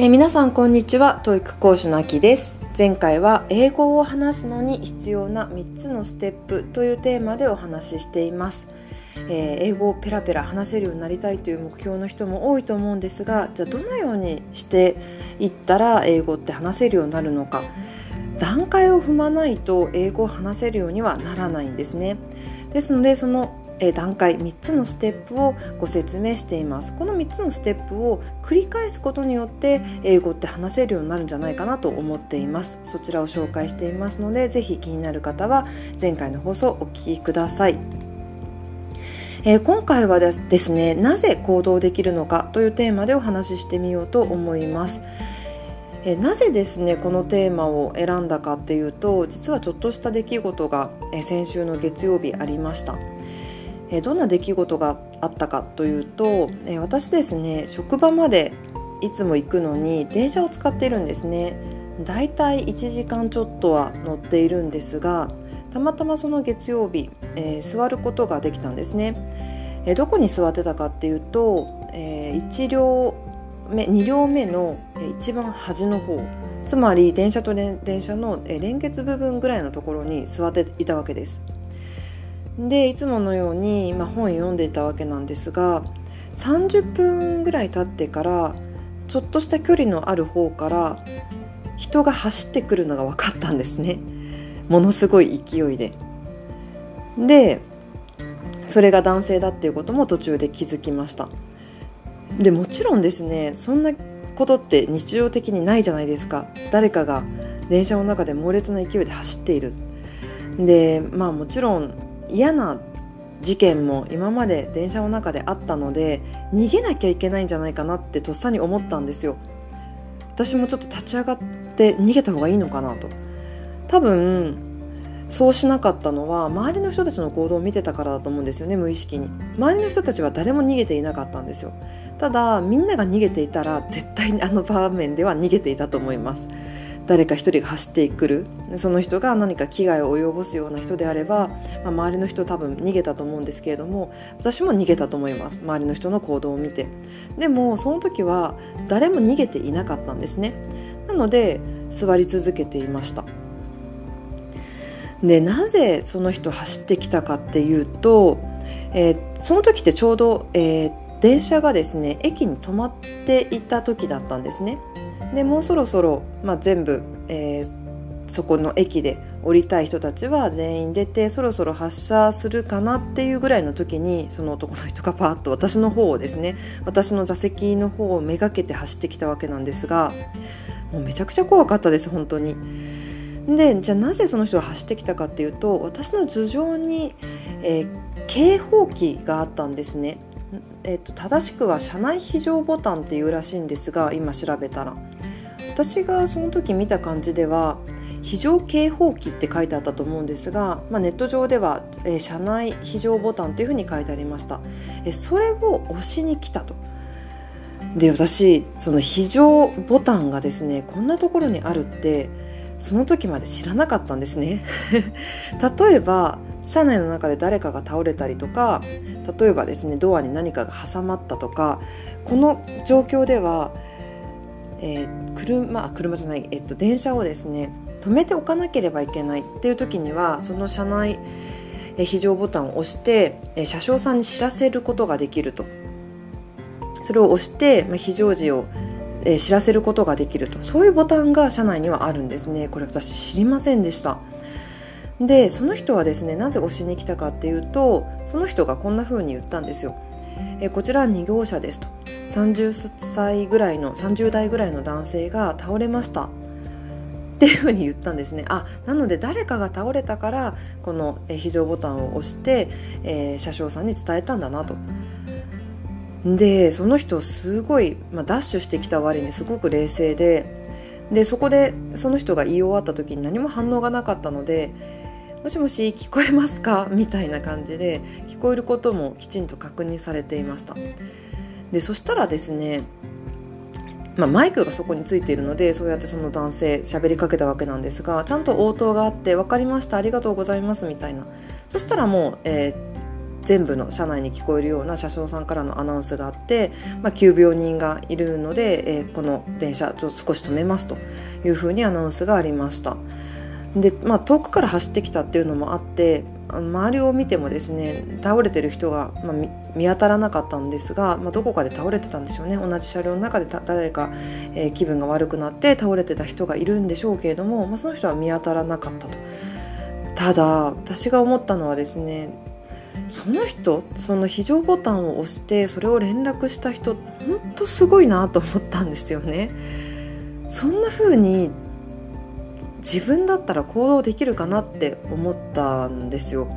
えー、皆さんこんにちは TOEIC 講師のあきです。前回は英語を話すのに必要な3つのステップというテーマでお話ししています、えー、英語をペラペラ話せるようになりたいという目標の人も多いと思うんですがじゃあどのようにしていったら英語って話せるようになるのか。段階を踏まないと英語を話せるようにはならないんですね。ですのでその段階3つのステップをご説明しています。この3つのステップを繰り返すことによって英語って話せるようになるんじゃないかなと思っています。そちらを紹介していますのでぜひ気になる方は前回の放送をお聞きください。えー、今回はですねなぜ行動できるのかというテーマでお話ししてみようと思います、え、なぜですねこのテーマを選んだかっていうと実はちょっとした出来事が、え、先週の月曜日ありました。えどんな出来事があったかというと、え私ですね職場までいつも行くのに電車を使っているんですね。だいたい1時間ちょっとは乗っているんですがたまたまその月曜日、えー、座ることができたんですね、えー、どこに座ってたかっていうと、えー、1両目2両目の一番端の方つまり電車と電車の連結部分ぐらいのところに座っていたわけです。でいつものように、まあ、本読んでいたわけなんですが30分ぐらい経ってからちょっとした距離のある方から人が走ってくるのが分かったんですね。ものすごい勢いで。でそれが男性だっていうことも途中で気づきました。でもちろんですねそんなことって日常的にないじゃないですか。誰かが電車の中で猛烈な勢いで走っている。でまあもちろん嫌な事件も今まで電車の中であったので逃げなきゃいけないんじゃないかなってとっさに思ったんですよ。私もちょっと立ち上がって逃げた方がいいのかなと。多分そうしなかったのは周りの人たちの行動を見てたからだと思うんですよね無意識に。周りの人たちは誰も逃げていなかったんですよ。ただみんなが逃げていたら絶対にあの場面では逃げていたと思います。誰か一人が走ってくる。その人が何か危害を及ぼすような人であれば、まあ、周りの人多分逃げたと思うんですけれども私も逃げたと思います。周りの人の行動を見て。でもその時は誰も逃げていなかったんですね。なので座り続けていました。でなぜその人走ってきたかっていうと、えー、その時ってちょうど、えー、電車がですね駅に止まっていた時だったんですね。でもうそろそろ、まあ、全部、えー、そこの駅で降りたい人たちは全員出てそろそろ発車するかなっていうぐらいの時にその男の人がパーッと私の方をですね私の座席の方をめがけて走ってきたわけなんですがもうめちゃくちゃ怖かったです本当に。でじゃあなぜその人が走ってきたかっていうと私の頭上に、えー、警報器があったんですね。えーと、正しくは車内非常ボタンっていうらしいんですが今調べたら私がその時見た感じでは非常警報器って書いてあったと思うんですが、まあ、ネット上では、えー、車内非常ボタンというふうに書いてありました、えー、それを押しに来たと。で私その非常ボタンがですねこんなところにあるってその時まで知らなかったんですね。例えば車内の中で誰かが倒れたりとか例えばですねドアに何かが挟まったとかこの状況では、えー、車車じゃない、えっと、電車をですね止めておかなければいけないっていう時にはその車内非常ボタンを押して車掌さんに知らせることができると。それを押して非常時を知らせることができると。そういうボタンが車内にはあるんですね。これ私知りませんでした。でその人はですねなぜ押しに来たかっていうとその人がこんな風に言ったんですよ。えこちら2号車ですと。30歳ぐらいの30代ぐらいの男性が倒れました。っていうふうに言ったんですね。あなので誰かが倒れたからこの非常ボタンを押して、えー、車掌さんに伝えたんだなと。でその人すごい、まあ、ダッシュしてきた割にすごく冷静ででそこでその人が言い終わった時に何も反応がなかったのでもしもし聞こえますか？みたいな感じで聞こえることもきちんと確認されていました。でそしたらですねまあ、マイクがそこについているのでそうやってその男性喋りかけたわけなんですがちゃんと応答があって分かりましたありがとうございますみたいな。そしたらもう、えー、全部の車内に聞こえるような車掌さんからのアナウンスがあって、まあ、急病人がいるので、えー、この電車ちょっと少し止めますというふうにアナウンスがありました。で、まあ、遠くから走ってきたっていうのもあって周りを見てもですね倒れてる人が、まあ、見当たらなかったんですが、まあ、どこかで倒れてたんでしょうね。同じ車両の中で誰か、えー、気分が悪くなって倒れてた人がいるんでしょうけれども、まあ、その人は見当たらなかったと。ただ私が思ったのはですねその人その非常ボタンを押してそれを連絡した人本当すごいなと思ったんですよね。そんな風に自分だったら行動できるかなって思ったんですよ。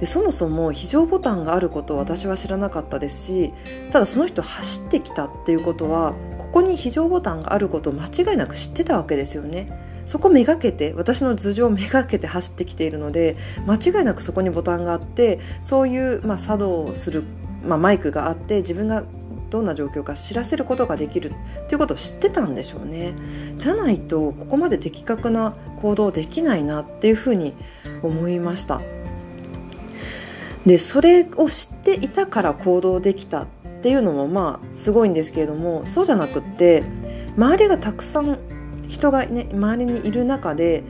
でそもそも非常ボタンがあることを私は知らなかったですしただその人走ってきたっていうことはここに非常ボタンがあることを間違いなく知ってたわけですよね。そこめがけて私の頭上めがけて走ってきているので間違いなくそこにボタンがあってそういう、まあ、作動をする、まあ、マイクがあって自分がどんな状況か知らせることができるということを知ってたんでしょうね。じゃないとここまで的確な行動できないなっていうふうに思いました。でそれを知っていたから行動できたっていうのもまあすごいんですけれどもそうじゃなくって周りがたくさん人がね周りにいる中で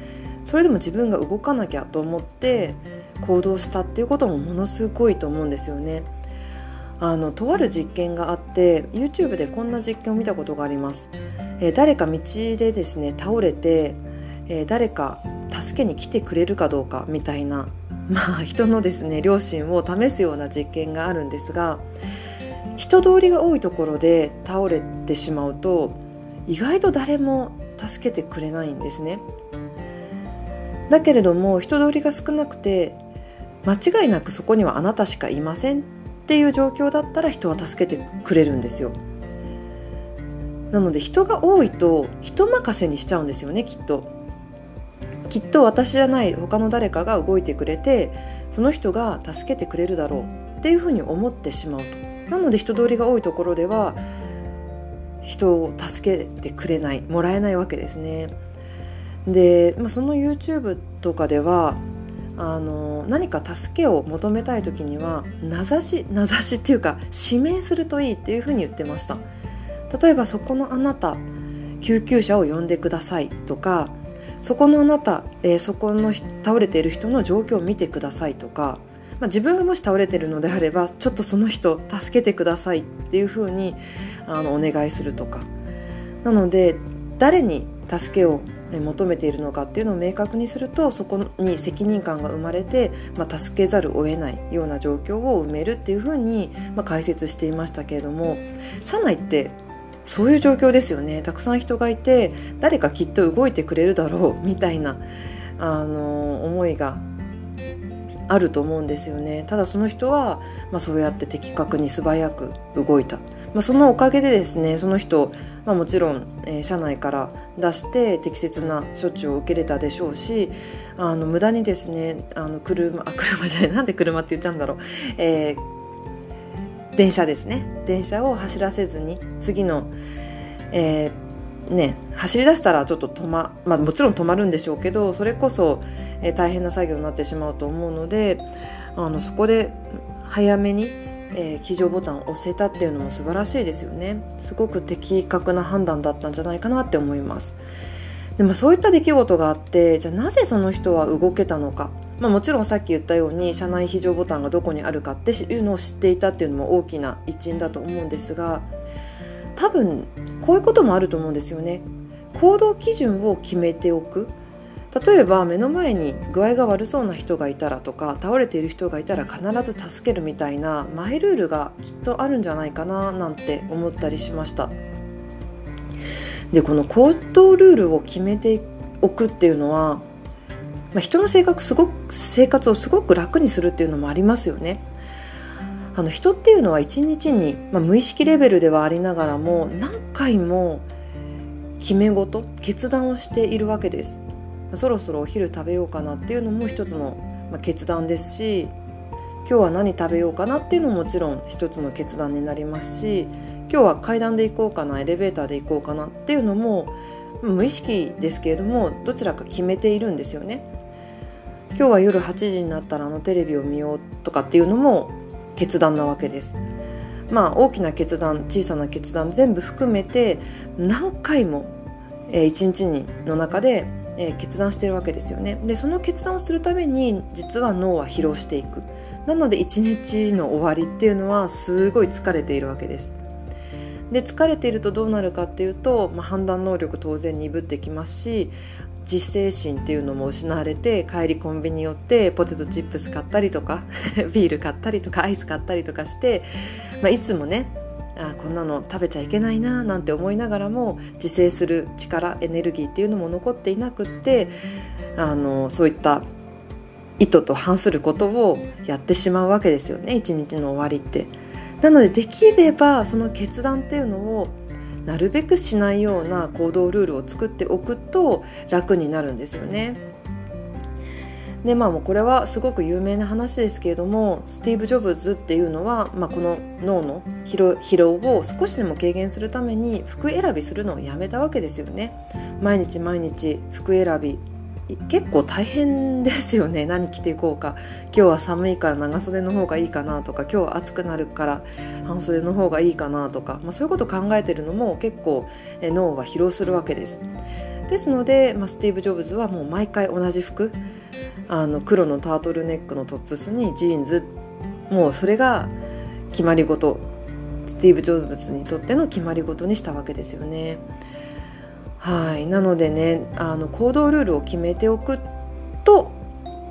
それでも自分が動かなきゃと思って行動したっていうこともものすごいと思うんですよね。あのとある実験があって YouTube でこんな実験を見たことがあります。えー、誰か道でですね倒れて、えー、誰か助けに来てくれるかどうかみたいな、まあ、人のですね良心を試すような実験があるんですが人通りが多いところで倒れてしまうと意外と誰も助けてくれないんですねだけれども人通りが少なくて間違いなくそこにはあなたしかいませんっていう状況だったら人は助けてくれるんですよ。なので人が多いと人任せにしちゃうんですよねきっと。きっと私じゃない他の誰かが動いてくれてその人が助けてくれるだろうっていうふうに思ってしまうと。なので人通りが多いところでは人を助けてくれないもらえないわけですね。で、まあ、その YouTube とかではあの何か助けを求めたい時には名指し名指しっていうか指名するといいっていうふうに言ってました。例えばそこのあなた救急車を呼んでくださいとかそこのあなた、えー、そこの倒れている人の状況を見てくださいとかまあ、自分がもし倒れているのであればちょっとその人助けてくださいっていうふうにあのお願いするとか。なので誰に助けを求めているのかっていうのを明確にするとそこに責任感が生まれて、まあ、助けざるを得ないような状況を埋めるっていうふうに、まあ、解説していましたけれども社内ってそういう状況ですよね。たくさん人がいて誰かきっと動いてくれるだろうみたいなあの思いがあると思うんですよね。ただその人は、まあ、そうやって的確に素早く動いた、まあ、そのおかげでですねその人、まあ、もちろん、えー、社内から出して適切な処置を受けれたでしょうしあの無駄にですねあの車あ車じゃないなんで車って言っちゃうんだろう、えー、電車ですね。電車を走らせずに次の、えーね、走り出したらちょっと止ま、まあ、もちろん止まるんでしょうけどそれこそえー、大変な作業になってしまうと思うのであのそこで早めに、えー、起乗ボタンを押せたっていうのも素晴らしいですよね。すごく的確な判断だったんじゃないかなって思います。でもそういった出来事があってじゃあなぜその人は動けたのか、まあ、もちろんさっき言ったように車内非常ボタンがどこにあるかっていうのを知っていたっていうのも大きな一因だと思うんですが多分こういうこともあると思うんですよね。行動基準を決めておく。例えば目の前に具合が悪そうな人がいたらとか倒れている人がいたら必ず助けるみたいなマイルールがきっとあるんじゃないかななんて思ったりしました。でこの行動ルールを決めておくっていうのは、まあ、人の性格すごく生活をすごく楽にするっていうのもありますよね。あの人っていうのは一日に、まあ、無意識レベルではありながらも何回も決め事決断をしているわけです。そろそろお昼食べようかなっていうのも一つの、決断ですし今日は何食べようかなっていうのももちろん一つの決断になりますし今日は階段で行こうかなエレベーターで行こうかなっていうのも無意識ですけれどもどちらか決めているんですよね。今日は夜8時になったらあのテレビを見ようとかっていうのも決断なわけです。まあ大きな決断小さな決断全部含めて何回も、一日の中で、えー、決断してるわけですよね。でその決断をするために実は脳は疲労していく。なので一日の終わりっていうのはすごい疲れているわけです。で疲れているとどうなるかっていうと、まあ、判断能力当然鈍ってきますし自制心っていうのも失われて帰りコンビニ寄ってポテトチップス買ったりとか ビール買ったりとかアイス買ったりとかして、まあ、いつもねあこんなの食べちゃいけないななんて思いながらも自制する力エネルギーっていうのも残っていなくってあのそういった意図と反することをやってしまうわけですよね一日の終わりって。なのでできればその決断っていうのをなるべくしないような行動ルールを作っておくと楽になるんですよね。でまあもうこれはすごく有名な話ですけれどもスティーブ・ジョブズっていうのは、まあ、この脳の疲労を少しでも軽減するために服選びするのをやめたわけですよね。毎日毎日服選び。結構大変ですよね。何着ていこうか。今日は寒いから長袖の方がいいかなとか今日は暑くなるから半袖の方がいいかなとか、まあ、そういうことを考えてるのも結構脳は疲労するわけです。ですので、まあ、スティーブ・ジョブズはもう毎回同じ服あの黒のタートルネックのトップスにジーンズもうそれが決まり事スティーブ・ジョブズにとっての決まり事にしたわけですよね。はい、なのでねあの行動ルールを決めておくと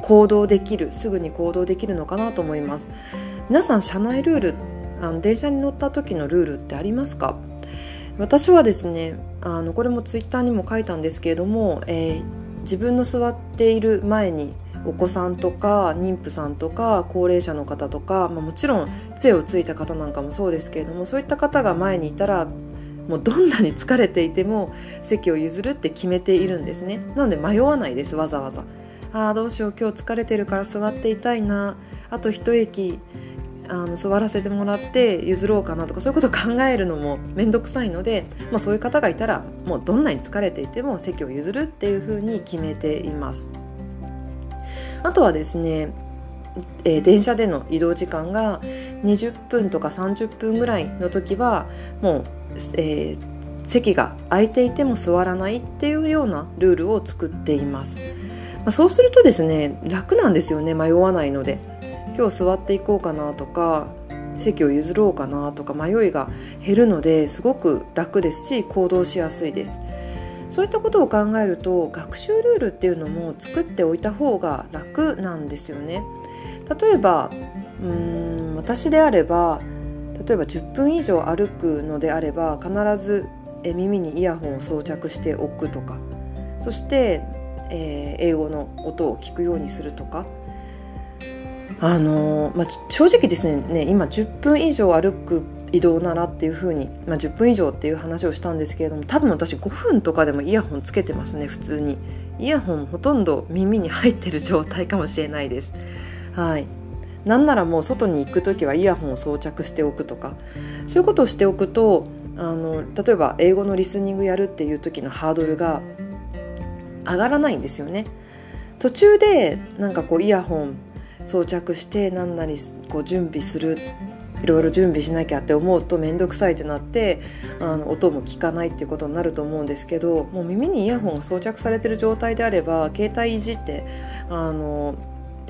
行動できるすぐに行動できるのかなと思います。皆さん車内ルールあの電車に乗った時のルールってありますか？私はですねあのこれもツイッターにも書いたんですけれども、えー、自分の座っている前にお子さんとか妊婦さんとか高齢者の方とか、まあ、もちろん杖をついた方なんかもそうですけれどもそういった方が前にいたらもうどんなに疲れていても席を譲るって決めているんですね。なので迷わないですわざわざ。ああどうしよう今日疲れてるから座っていたいな。あと一駅あの座らせてもらって譲ろうかなとかそういうことを考えるのも面倒くさいので、まあ、そういう方がいたらもうどんなに疲れていても席を譲るっていうふうに決めています。あとはですねえー、電車での移動時間が20分とか30分ぐらいの時はもう、えー、席が空いていても座らないっていうようなルールを作っています、まあ、そうするとですね楽なんですよね迷わないので。今日座っていこうかなとか席を譲ろうかなとか迷いが減るのですごく楽ですし行動しやすいですそういったことを考えると学習ルールっていうのも作っておいた方が楽なんですよね。例えばうん私であれば例えば10分以上歩くのであれば必ず耳にイヤホンを装着しておくとかそして、えー、英語の音を聞くようにするとか。あのー、まあ、正直ですね今10分以上歩く移動ならっていうふうに、まあ、10分以上っていう話をしたんですけれども多分私5分とかでもイヤホンつけてますね普通に。イヤホンほとんど耳に入ってる状態かもしれないです。はい。なんならもう外に行く時はイヤホンを装着しておくとか。そういうことをしておくとあの例えば英語のリスニングやるっていう時のハードルが上がらないんですよね。途中でなんかこうイヤホン装着して何なりこう準備するいろいろ準備しなきゃって思うと面倒くさいってなってあの音も聞かないっていうことになると思うんですけどもう耳にイヤホンが装着されてる状態であれば携帯いじってあの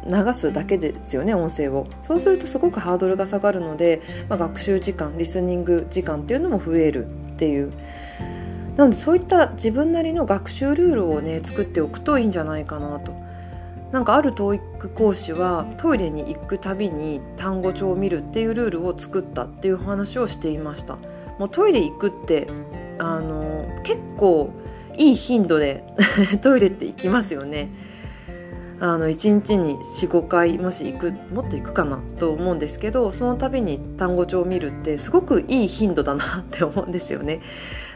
流すだけですよね音声を。そうするとすごくハードルが下がるので、まあ、学習時間リスニング時間っていうのも増えるっていう。なのでそういった自分なりの学習ルールをね作っておくといいんじゃないかなと。なんかある TOEIC 講師はトイレに行くたびに単語帳を見るっていうルールを作ったっていう話をしていましたもうトイレ行くってあの結構いい頻度で トイレって行きますよねあの1日に45回もし行くもっと行くかなと思うんですけどその度に単語帳を見るってすごくいい頻度だなって思うんですよね。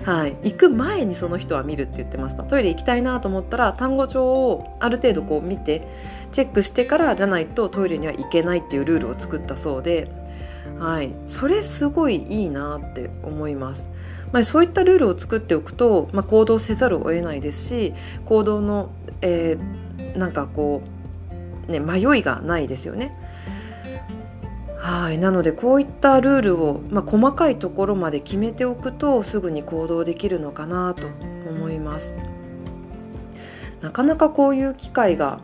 はい、行く前にその人は見るって言ってましたトイレ行きたいなと思ったら単語帳をある程度こう見てチェックしてからじゃないとトイレには行けないっていうルールを作ったそうで、はい、それすごいいいなって思います。まあ、そういったルールを作っておくと、まあ、行動せざるを得ないですし行動の、えーなんかこうね、迷いがないですよね。はいなのでこういったルールを、まあ、細かいところまで決めておくとすぐに行動できるのかなと思います。なかなかこういう機会が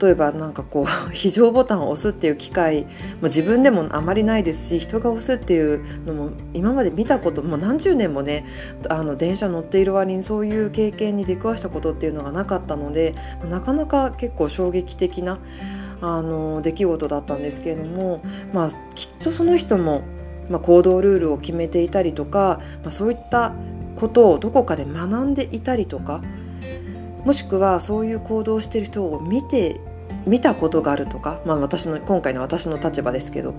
例えばなんかこう 非常ボタンを押すっていう機会も自分でもあまりないですし人が押すっていうのも今まで見たことも何十年もねあの電車乗っている割にそういう経験に出くわしたことっていうのがなかったのでなかなか結構衝撃的なあの出来事だったんですけれども、まあ、きっとその人も、まあ、行動ルールを決めていたりとか、まあ、そういったことをどこかで学んでいたりとかもしくはそういう行動をしている人を見て見たことがあるとか、まあ、私の今回の私の立場ですけど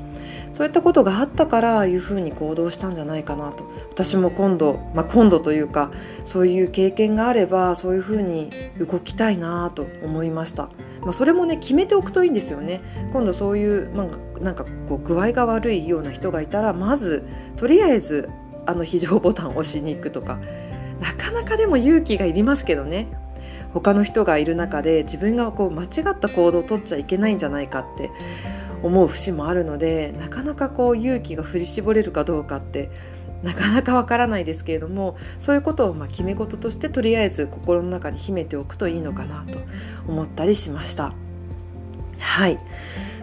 そういったことがあったからいうふうに行動したんじゃないかなと。私も今度、まあ、今度というかそういう経験があればそういうふうに動きたいなと思いました、まあ、それもね決めておくといいんですよね。今度そういう、まあ、なんかこう具合が悪いような人がいたらまずとりあえずあの非常ボタンを押しに行くとか。なかなかでも勇気がいりますけどね。他の人がいる中で自分がこう間違った行動を取っちゃいけないんじゃないかって思う節もあるのでなかなかこう勇気が振り絞れるかどうかってなかなかわからないですけれどもそういうことをま決め事としてとりあえず心の中に秘めておくといいのかなと思ったりしました。はい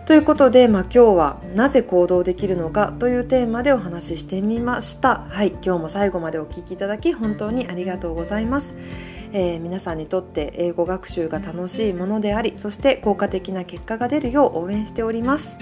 ということで、まあ、今日はなぜ行動できるのかというテーマでお話ししてみました。はい、今日も最後までお聴きいただき本当にありがとうございます。えー、皆さんにとって英語学習が楽しいものでありそして効果的な結果が出るよう応援しております。